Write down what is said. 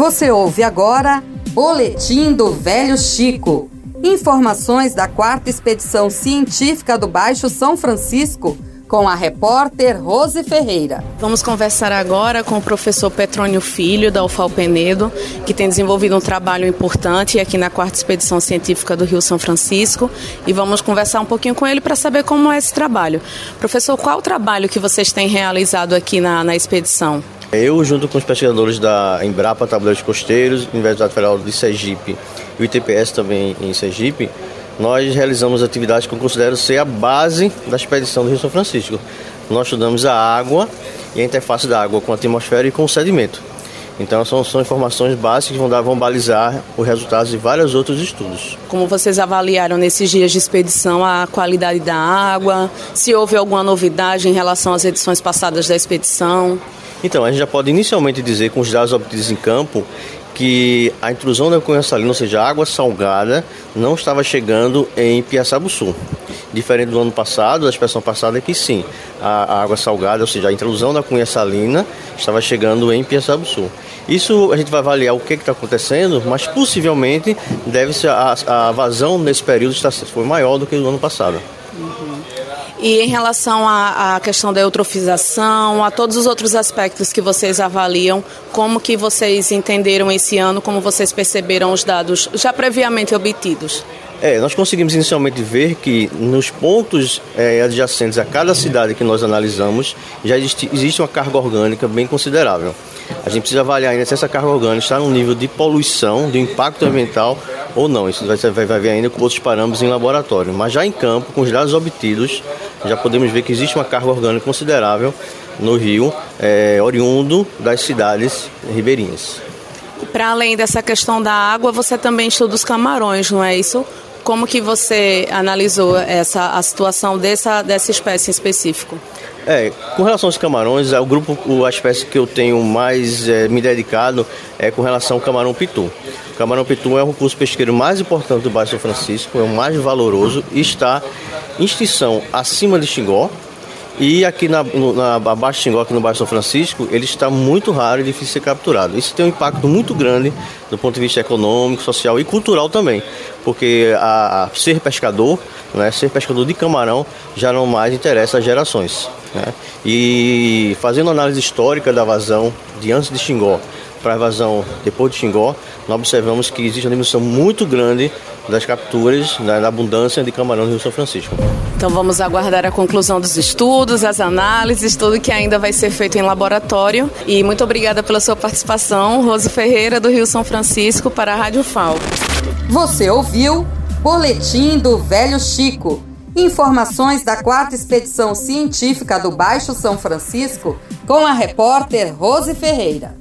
Você ouve agora Boletim do Velho Chico. Informações da quarta expedição científica do Baixo São Francisco com a repórter Rose Ferreira. Vamos conversar agora com o professor Petrônio Filho, da UFAL Penedo, que tem desenvolvido um trabalho importante aqui na quarta expedição científica do Rio São Francisco. E vamos conversar um pouquinho com ele para saber como é esse trabalho. Professor, qual o trabalho que vocês têm realizado aqui na, na expedição? Eu, junto com os pesquisadores da Embrapa Tabuleiros Costeiros, Universidade Federal de Sergipe e o ITPS também em Sergipe, nós realizamos atividades que eu considero ser a base da expedição do Rio São Francisco. Nós estudamos a água e a interface da água com a atmosfera e com o sedimento. Então são, são informações básicas que vão, dar, vão balizar os resultados de vários outros estudos. Como vocês avaliaram nesses dias de expedição a qualidade da água? Se houve alguma novidade em relação às edições passadas da expedição? Então, a gente já pode inicialmente dizer, com os dados obtidos em campo, que a intrusão da cunha salina, ou seja, a água salgada, não estava chegando em Piaçabuçu. Diferente do ano passado, da expressão passada é que sim, a, água salgada, ou seja, a intrusão da cunha salina, estava chegando em Piaçabuçu. Isso a gente vai avaliar o que está acontecendo, mas possivelmente deve ser a, a vazão nesse período está, foi maior do que no ano passado. E em relação à, à, questão da eutrofização, a todos os outros aspectos que vocês avaliam, como que vocês entenderam esse ano, como vocês perceberam os dados já previamente obtidos? É, nós conseguimos inicialmente ver que nos pontos é, adjacentes a cada cidade que nós analisamos já existe, existe uma carga orgânica bem considerável. A gente precisa avaliar ainda se essa carga orgânica está no nível de poluição, de impacto ambiental ou não. Isso vai, vai, vai ver ainda com outros parâmetros em laboratório. Mas já em campo, com os dados obtidos, já podemos ver que existe uma carga orgânica considerável no rio, é, oriundo das cidades ribeirinhas. Para além dessa questão da água, você também estuda os camarões, não é isso? Como que você analisou essa a situação dessa, dessa espécie em específico? É, com relação aos camarões, é o grupo, a espécie que eu tenho mais é, me dedicado é com relação ao camarão pitu. O camarão pitu é o recurso pesqueiro mais importante do Baixo São Francisco, é o mais valoroso e está em extinção acima de Xingó, e aqui na, no, na abaixo Xingó, aqui no Baixo São Francisco, ele está muito raro e difícil de ser capturado. Isso tem um impacto muito grande do ponto de vista econômico, social e cultural também, porque a, a ser pescador, né, ser pescador de camarão, já não mais interessa às gerações. Né? E fazendo análise histórica da vazão de antes de Xingó para a evasão depois de Xingó, nós observamos que existe uma diminuição muito grande das capturas, da, abundância de camarão no Rio São Francisco. Então vamos aguardar a conclusão dos estudos, as análises, tudo que ainda vai ser feito em laboratório. E muito obrigada pela sua participação, Rose Ferreira, do Rio São Francisco, para a Rádio FAO. Você ouviu Boletim do Velho Chico. Informações da quarta expedição científica do Baixo São Francisco com a repórter Rose Ferreira.